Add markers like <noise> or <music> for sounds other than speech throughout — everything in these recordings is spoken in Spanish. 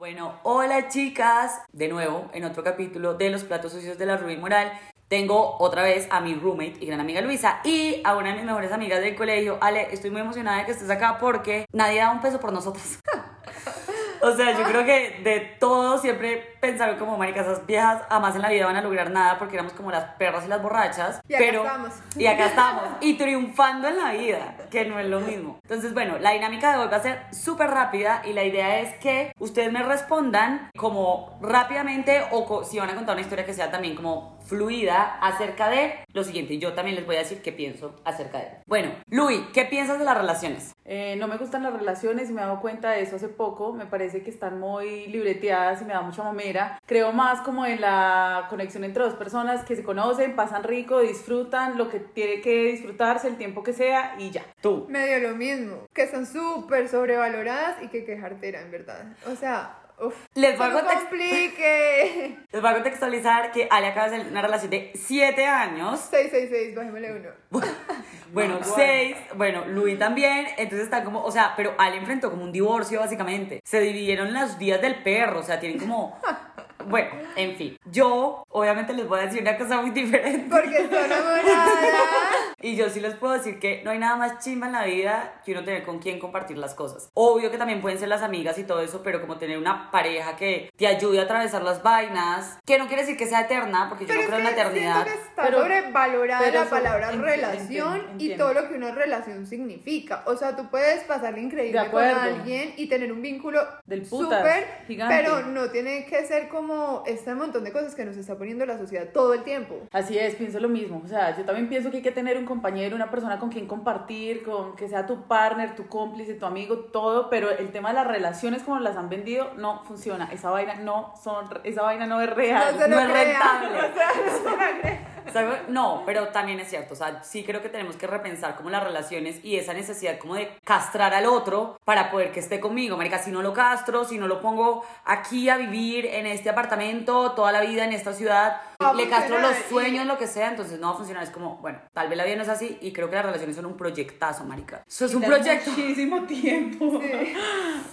Bueno, hola chicas, de nuevo en otro capítulo de Los Platos Sucios de la Rubí Moral. Tengo otra vez a mi roommate y gran amiga Luisa y a una de mis mejores amigas del colegio. Ale, estoy muy emocionada de que estés acá porque nadie da un peso por nosotros. <laughs> <laughs> O sea, yo creo que de todo siempre pensaron como, maricas, esas viejas jamás en la vida van a lograr nada porque éramos como las perras y las borrachas. Y acá pero, estamos. Y acá estamos. Y triunfando en la vida, que no es lo mismo. Entonces, bueno, la dinámica de hoy va a ser súper rápida y la idea es que ustedes me respondan como rápidamente o si van a contar una historia que sea también como fluida acerca de lo siguiente. Y yo también les voy a decir qué pienso acerca de él. Bueno, Luis, ¿qué piensas de las relaciones? Eh, no me gustan las relaciones y me he dado cuenta de eso hace poco. Me parece que están muy libreteadas y me da mucha mamera. Creo más como en la conexión entre dos personas que se conocen, pasan rico, disfrutan lo que tiene que disfrutarse el tiempo que sea y ya. Tú. Medio lo mismo, que son súper sobrevaloradas y que quejartera, en verdad. O sea, uff. Les voy no complique. <laughs> Les voy a contextualizar que Ale acaba de salir una relación de 7 años. 666, bajémosle uno. <laughs> Bueno, Bueno. 6. Bueno, Luis también. Entonces está como, o sea, pero Ale enfrentó como un divorcio básicamente. Se dividieron los días del perro, o sea, tienen como... <laughs> Bueno, en fin. Yo, obviamente, les voy a decir una cosa muy diferente. Porque estoy enamorada. Y yo sí les puedo decir que no hay nada más chimba en la vida que uno tener con quien compartir las cosas. Obvio que también pueden ser las amigas y todo eso, pero como tener una pareja que te ayude a atravesar las vainas, que no quiere decir que sea eterna, porque yo Pero no es creo en la eternidad. que está Pero- sobrevalorada pero la palabra enti- relación entiendo, y entiendo. todo lo que una relación significa. O sea, tú puedes pasarle increíble con alguien y tener un vínculo Del súper, gigante. pero no tiene que ser como este montón de cosas que nos está poniendo la sociedad todo el tiempo. Así es, pienso lo mismo. O sea, yo también pienso que hay que tener un compañero, una persona con quien compartir, con que sea tu partner, tu cómplice, tu amigo, todo, pero el tema de las relaciones como las han vendido no funciona. Esa vaina no son, esa vaina no es real. No es crean. rentable. <laughs> No. ¿Sabe? No, pero también es cierto, o sea, sí creo que tenemos que repensar como las relaciones y esa necesidad como de castrar al otro para poder que esté conmigo, marica, si no lo castro, si no lo pongo aquí a vivir en este apartamento toda la vida en esta ciudad, le castro los y- sueños, lo que sea, entonces no va a funcionar, es como, bueno, tal vez la vida no es así y creo que las relaciones son un proyectazo, marica. Eso es un Quita proyecto. Muchísimo tiempo. Sí.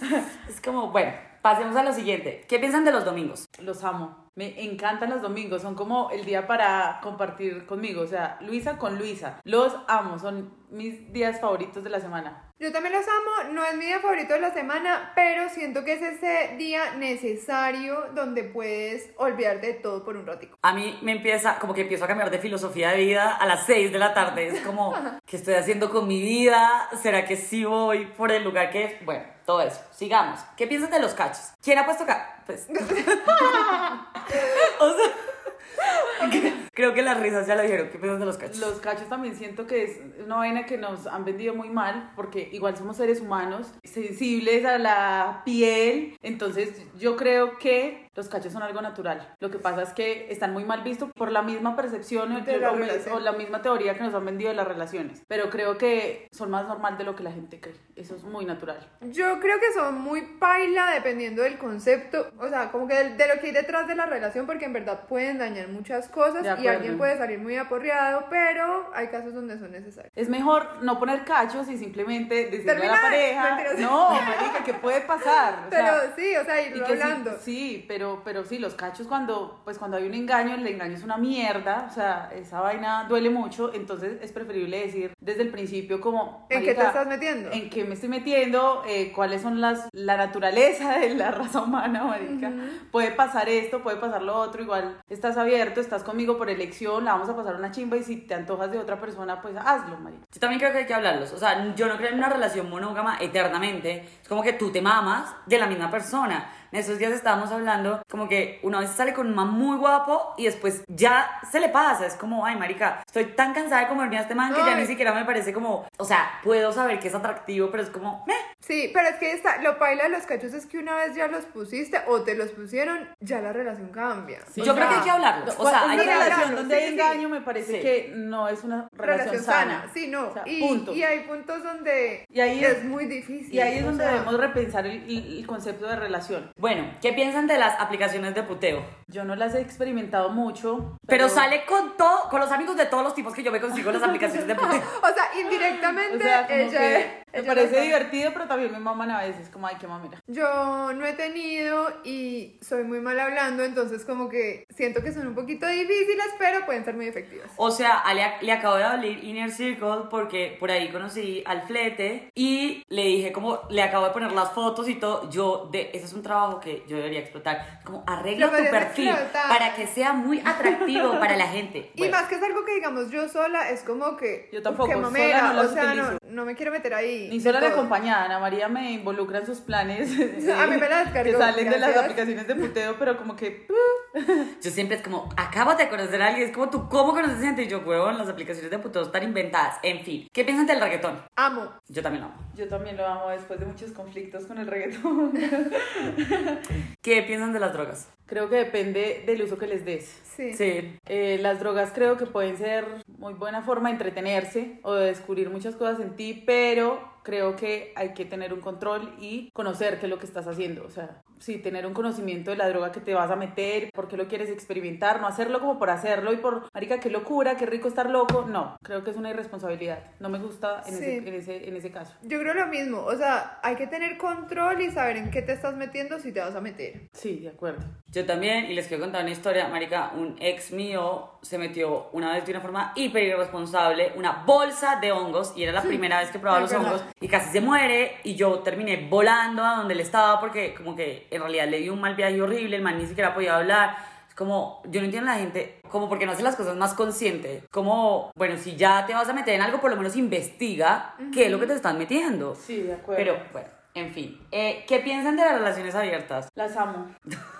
<laughs> Es como, bueno, pasemos a lo siguiente. ¿Qué piensan de los domingos? Los amo. Me encantan los domingos. Son como el día para compartir conmigo. O sea, Luisa con Luisa. Los amo. Son mis días favoritos de la semana. Yo también los amo, no es mi día favorito de la semana, pero siento que es ese día necesario donde puedes olvidarte de todo por un ratico. A mí me empieza, como que empiezo a cambiar de filosofía de vida a las 6 de la tarde. Es como, <laughs> ¿qué estoy haciendo con mi vida? ¿Será que sí voy por el lugar que es? Bueno, todo eso. Sigamos. ¿Qué piensas de los cachos? ¿Quién ha puesto acá? Pues. <laughs> o sea, <laughs> creo que las risas ya lo dijeron. ¿Qué piensas de los cachos? Los cachos también siento que es una vaina que nos han vendido muy mal porque igual somos seres humanos, sensibles a la piel. Entonces yo creo que los cachos son algo natural. Lo que pasa es que están muy mal vistos por la misma percepción De la o, o la misma teoría que nos han vendido de las relaciones. Pero creo que son más normal de lo que la gente cree. Eso es muy natural. Yo creo que son muy paila dependiendo del concepto, o sea, como que de, de lo que hay detrás de la relación, porque en verdad pueden dañar muchas cosas De y acuerdo. alguien puede salir muy aporreado, pero hay casos donde son necesarios. Es mejor no poner cachos y simplemente decirle a la pareja, no, marica, ¿qué puede pasar? O Pero sea, sí, o sea, Y irlo que sí- hablando. Sí, pero, pero sí, los cachos cuando, pues cuando hay un engaño, el engaño es una mierda, o sea, esa vaina duele mucho, entonces es preferible decir desde el principio como... ¿En qué te "Marica, estás metiendo? ¿En qué me estoy metiendo? Eh, ¿Cuáles son las, la naturaleza de la <laughs> raza humana, marica? Puede pasar esto, puede pasar lo otro, igual estás abierto, estás conmigo por elección, la vamos a pasar una chimba y si te antojas de otra persona, pues hazlo, marica. Yo también creo que hay que hablarlos. O sea, yo no creo en una relación monógama eternamente. Es como que tú te mamas de la misma persona. En esos días estábamos hablando como que una vez sale con un man muy guapo y después ya se le pasa. Es como, ay, marica, estoy tan cansada de comerme a este man que ya Ay. ni siquiera me parece como... O sea, puedo saber que es atractivo, pero es como, meh. Sí, pero es que está, lo paila de los cachos es que una vez ya los pusiste o te los pusieron, ya la relación cambia. Sí. yo O creo que sea, hay que hablarlos. O ¿cuál sea, hay que Mira, hablarlos. Relación donde sí, hay sí. engaño me parece Sí. que no es una relación, sana. Sí, no. O sea, y, punto. y hay puntos donde Y ahí es es- muy difícil. Y ahí es donde sea, debemos repensar el, concepto de relación. Bueno, ¿qué piensan de las aplicaciones de puteo? Yo no las he experimentado mucho. Pero sale con todo, con los amigos de todos los tipos que yo me consigo las aplicaciones de puteo. <laughs> O sea, indirectamente <laughs> O sea, ella, que me parece divertido, pero también me maman a veces, como, ay, qué mamera. Yo no he tenido y soy muy mal hablando, entonces como que siento que son un poquito difíciles, pero pueden ser muy efectivas. O sea, a le, le acabo de abrir Inner Circle porque por ahí conocí al flete y le dije como, le acabo de poner las fotos y todo, yo, de, ese es un trabajo que yo debería explotar, como arregla tu perfil explotar. para que sea muy atractivo para la gente. Y más que es algo que digamos yo sola, es como que... Yo tampoco, que sola no las o sea, no. No me quiero meter ahí. Ni de sola la acompañada, Ana María me involucra en sus planes. <laughs> A mí me la descargó, Que salen de las aplicaciones de puteo, pero como que. <laughs> yo siempre es como, acabas de conocer a alguien, es como tú, ¿cómo conoces gente? Y yo, huevón, las aplicaciones de puteo están inventadas. En fin, ¿qué piensan del reggaetón? Amo. Yo también lo amo. Yo también lo amo después de muchos conflictos con el reggaetón. <laughs> ¿Qué piensan de las drogas? Creo que depende del uso que les des. Sí. Sí. Eh, las drogas creo que pueden ser muy buena forma de entretenerse o de descubrir muchas cosas en ti, pero creo que hay que tener un control y conocer qué es lo que estás haciendo. O sea, sí, tener un conocimiento de la droga que te vas a meter, por qué lo quieres experimentar, no hacerlo como por hacerlo y por, marica, qué locura, qué rico estar loco. No, creo que es una irresponsabilidad. No me gusta en, Sí. ese, en, ese, en ese caso. Yo creo lo mismo, o sea, hay que tener control y saber en qué te estás metiendo si te vas a meter. Sí, de acuerdo. Yo también, y les quiero contar una historia, marica, un ex mío se metió una vez de una forma hiper irresponsable una bolsa de hongos y era la primera vez que probaba los verdad. hongos y casi se muere y yo terminé volando a donde él estaba porque como que en realidad le dio un mal viaje horrible, el man ni siquiera podía hablar. Es como, yo no entiendo a la gente, como porque no hace las cosas más consciente. Como, bueno, si ya te vas a meter en algo, por lo menos investiga qué es lo que te están metiendo. Sí, de acuerdo. Pero, bueno, en fin. Eh, ¿Qué piensan de las relaciones abiertas? Las amo. <laughs>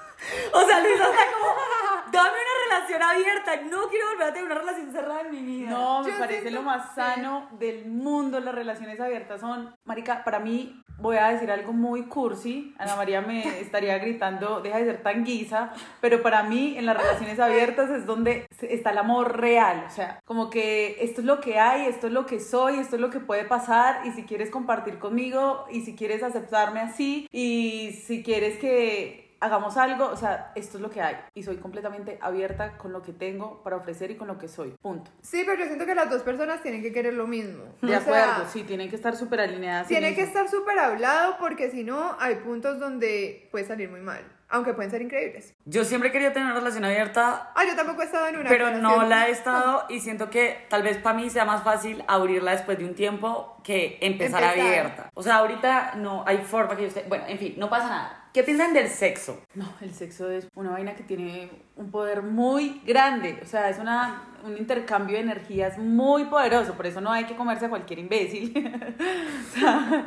O sea, Luisa está como, <laughs> dame una relación abierta, no quiero volver a tener una relación cerrada en mi vida. No, me Yo parece lo más que- sano del mundo. Las relaciones abiertas son, marica, para mí, voy a decir algo muy cursi. Ana María me <laughs> estaría gritando, deja de ser tan guisa. Pero para mí, en las relaciones abiertas es donde está el amor real. O sea, como que esto es lo que hay, esto es lo que soy, esto es lo que puede pasar. Y si quieres compartir conmigo, y si quieres aceptarme así, y si quieres que hagamos algo, o sea, esto es lo que hay y soy completamente abierta con lo que tengo para ofrecer y con lo que soy, punto. Sí, pero yo siento que las dos personas tienen que querer lo mismo. De O sea, acuerdo, sí, tienen que estar súper alineadas. en Tiene que estar súper hablado porque si no, hay puntos donde puede salir muy mal. Aunque pueden ser increíbles. Yo siempre querido tener una relación abierta, Ah, yo tampoco he estado en una. pero no relación. la he estado y siento que tal vez para mí sea más fácil abrirla después de un tiempo que empezar, Empezar. abierta. O sea, ahorita no hay forma que yo esté... Bueno, en fin, no pasa nada. ¿Qué piensan del sexo? No, el sexo es una vaina que tiene un poder muy grande, o sea, es una, un intercambio de energías muy poderoso, por eso no hay que comerse a cualquier imbécil. <laughs> O sea,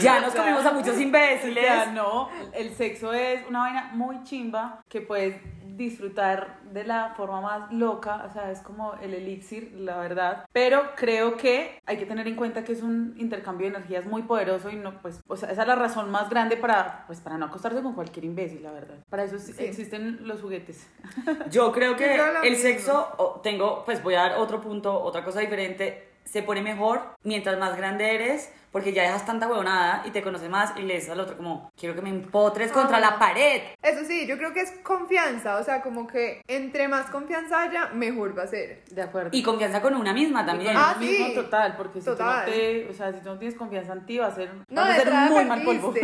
Ya nos comimos a muchos imbéciles. Sea, no, el sexo es una vaina muy chimba que puedes disfrutar de la forma más loca, o sea, es como el elixir, la verdad. Pero creo que hay que tener en cuenta que es un intercambio de energías muy poderoso y no, pues, o sea, esa es la razón más grande para, pues, para no acostarse con cualquier imbécil, la verdad. Para eso Sí. existen los juguetes. <laughs> Yo creo que creo el mismo. sexo, o- tengo, pues voy a dar otro punto, otra cosa diferente, se pone mejor mientras más grande eres, porque ya dejas tanta huevonada y te conoces más y le dices al otro como, quiero que me empotres contra Ah. la pared. Eso sí, yo creo que es confianza. O sea, como que entre más confianza haya, mejor va a ser. De acuerdo. Y confianza con una misma también. Ah, mismo sí. total, porque si Total. tú no te, o sea, si tú no tienes confianza en ti, va a ser, No, vas a ser muy mal polvo. <laughs>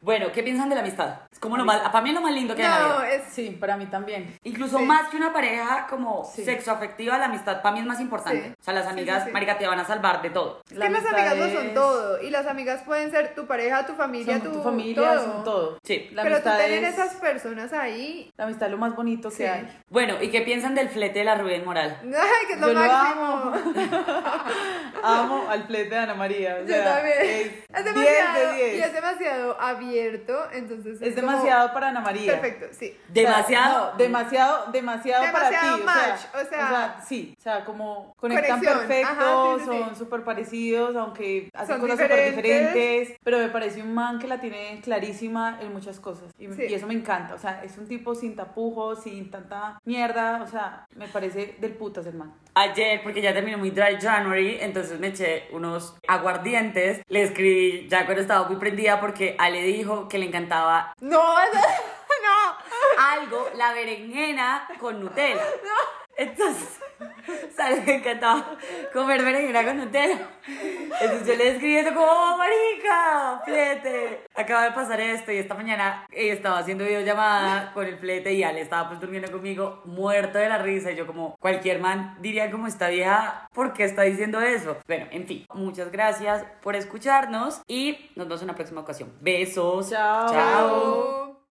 Bueno, ¿qué piensan de la amistad? Es como lo más, para mí es lo más lindo que hay en la No, vida. es... Sí, para mí también. Incluso Sí. más que una pareja como Sí. sexoafectiva, la amistad para mí es más importante. Sí. O sea, las amigas, sí, sí. marica, te van a salvar de todo. Que las amigas lo son todo. Y las amigas pueden ser tu pareja, tu familia, Son tu, tu familia, todo. son todo. Sí. La Pero tú amistad tener es- esas personas ahí. La amistad es lo más bonito Sí. que hay. Bueno, ¿y qué piensan del flete de la Rubén Moral? <laughs> Ay, que es lo Yo lo máximo. Amo <laughs> al flete de Ana María. o Yo también. Es, Es 10 demasiado. de 10. Y es demasiado abierto. Entonces Es demasiado para Ana María. Perfecto, sí. Demasiado. O sea, no, demasiado, demasiado, para ti. Demasiado o match, sea, o sea- sí, o sea, como conectan Conexión, perfecto, ajá, sí, sí, sí. son súper parecidos, parecidos, aunque hacen Son cosas súper diferentes. diferentes, pero me parece un man que la tiene clarísima en muchas cosas. Y, Sí. y eso me encanta, o sea, es un tipo sin tapujos, sin tanta mierda, o sea, me parece del putas el man. Ayer, porque ya terminó mi dry January, entonces me eché unos aguardientes. Le escribí ya cuando estaba muy prendida porque Ale dijo que le encantaba No, <laughs> no. Algo, la berenjena con Nutella. <laughs> Entonces, o sea, le encantaba comer berenjena con Nutella. Entonces yo le escribí eso como, "Oh, marica, flete. Acaba de pasar esto y esta mañana eh, estaba haciendo videollamada con el flete y Ale estaba pues durmiendo conmigo, muerto de la risa. Y yo como, cualquier man diría como esta vieja, ¿por qué está diciendo eso? Bueno, en fin, muchas gracias por escucharnos y nos vemos en una próxima ocasión. Besos. Chao. Chao.